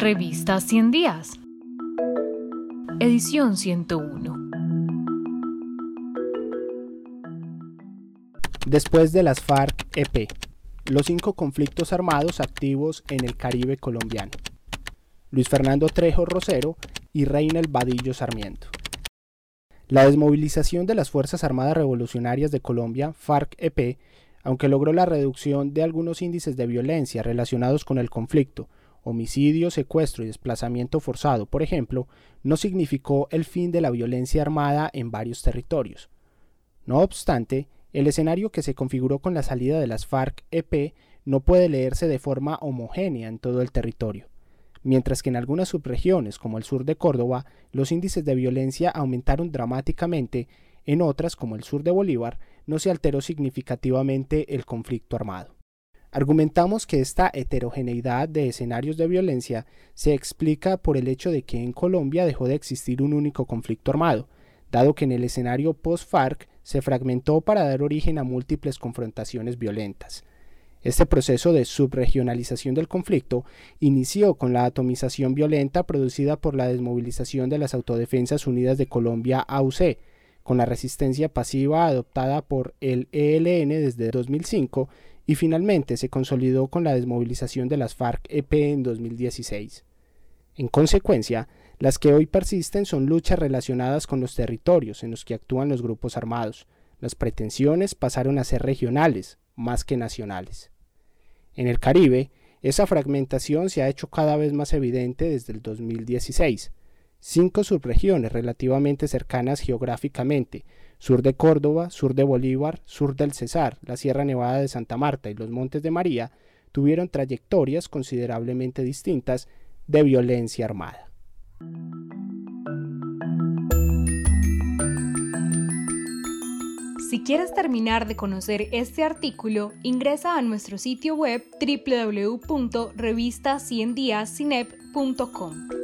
Revista 100 días. Edición 101. Después de las FARC-EP, los cinco conflictos armados activos en el Caribe colombiano. Luis Fernando Trejo Rosero y Reina Vadillo Sarmiento. La desmovilización de las Fuerzas Armadas Revolucionarias de Colombia, FARC-EP, aunque logró la reducción de algunos índices de violencia relacionados con el conflicto, homicidio, secuestro y desplazamiento forzado, por ejemplo, no significó el fin de la violencia armada en varios territorios. No obstante, el escenario que se configuró con la salida de las FARC-EP no puede leerse de forma homogénea en todo el territorio mientras que en algunas subregiones, como el sur de Córdoba, los índices de violencia aumentaron dramáticamente, en otras, como el sur de Bolívar, no se alteró significativamente el conflicto armado. Argumentamos que esta heterogeneidad de escenarios de violencia se explica por el hecho de que en Colombia dejó de existir un único conflicto armado, dado que en el escenario post-FARC se fragmentó para dar origen a múltiples confrontaciones violentas. Este proceso de subregionalización del conflicto inició con la atomización violenta producida por la desmovilización de las Autodefensas Unidas de Colombia AUC, con la resistencia pasiva adoptada por el ELN desde 2005 y finalmente se consolidó con la desmovilización de las FARC-EP en 2016. En consecuencia, las que hoy persisten son luchas relacionadas con los territorios en los que actúan los grupos armados. Las pretensiones pasaron a ser regionales, más que nacionales. En el Caribe, esa fragmentación se ha hecho cada vez más evidente desde el 2016. Cinco subregiones relativamente cercanas geográficamente, sur de Córdoba, sur de Bolívar, sur del Cesar, la Sierra Nevada de Santa Marta y los Montes de María, tuvieron trayectorias considerablemente distintas de violencia armada. Si quieres terminar de conocer este artículo, ingresa a nuestro sitio web www.revistaciendiascinep.com.